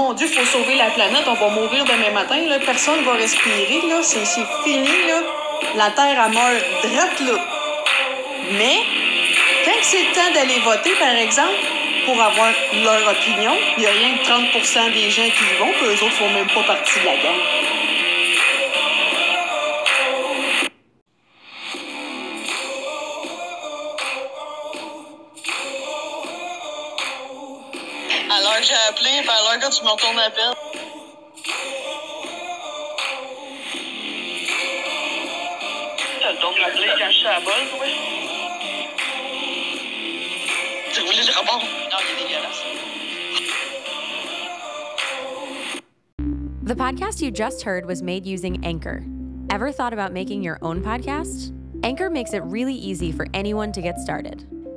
mon Dieu, faut sauver la planète, on va mourir demain matin, là, personne va respirer, là, c'est, fini. La Terre a meurt drette, là. Mais, quand c'est le temps d'aller voter, par exemple, pour avoir leur opinion, il n'y a rien que 30% des gens qui y vont, puis eux autres font même pas partie de la gang. Alors que j'ai appelé, puis alors que tu me retournes la peine. T'as le don de m'appeler quand je suis à la bonne, oui? Tu voulais le rebond? Non, il est dégueulasse. The podcast you just heard was made using Anchor. Ever thought about making your own podcast? Anchor makes it really easy for anyone to get started.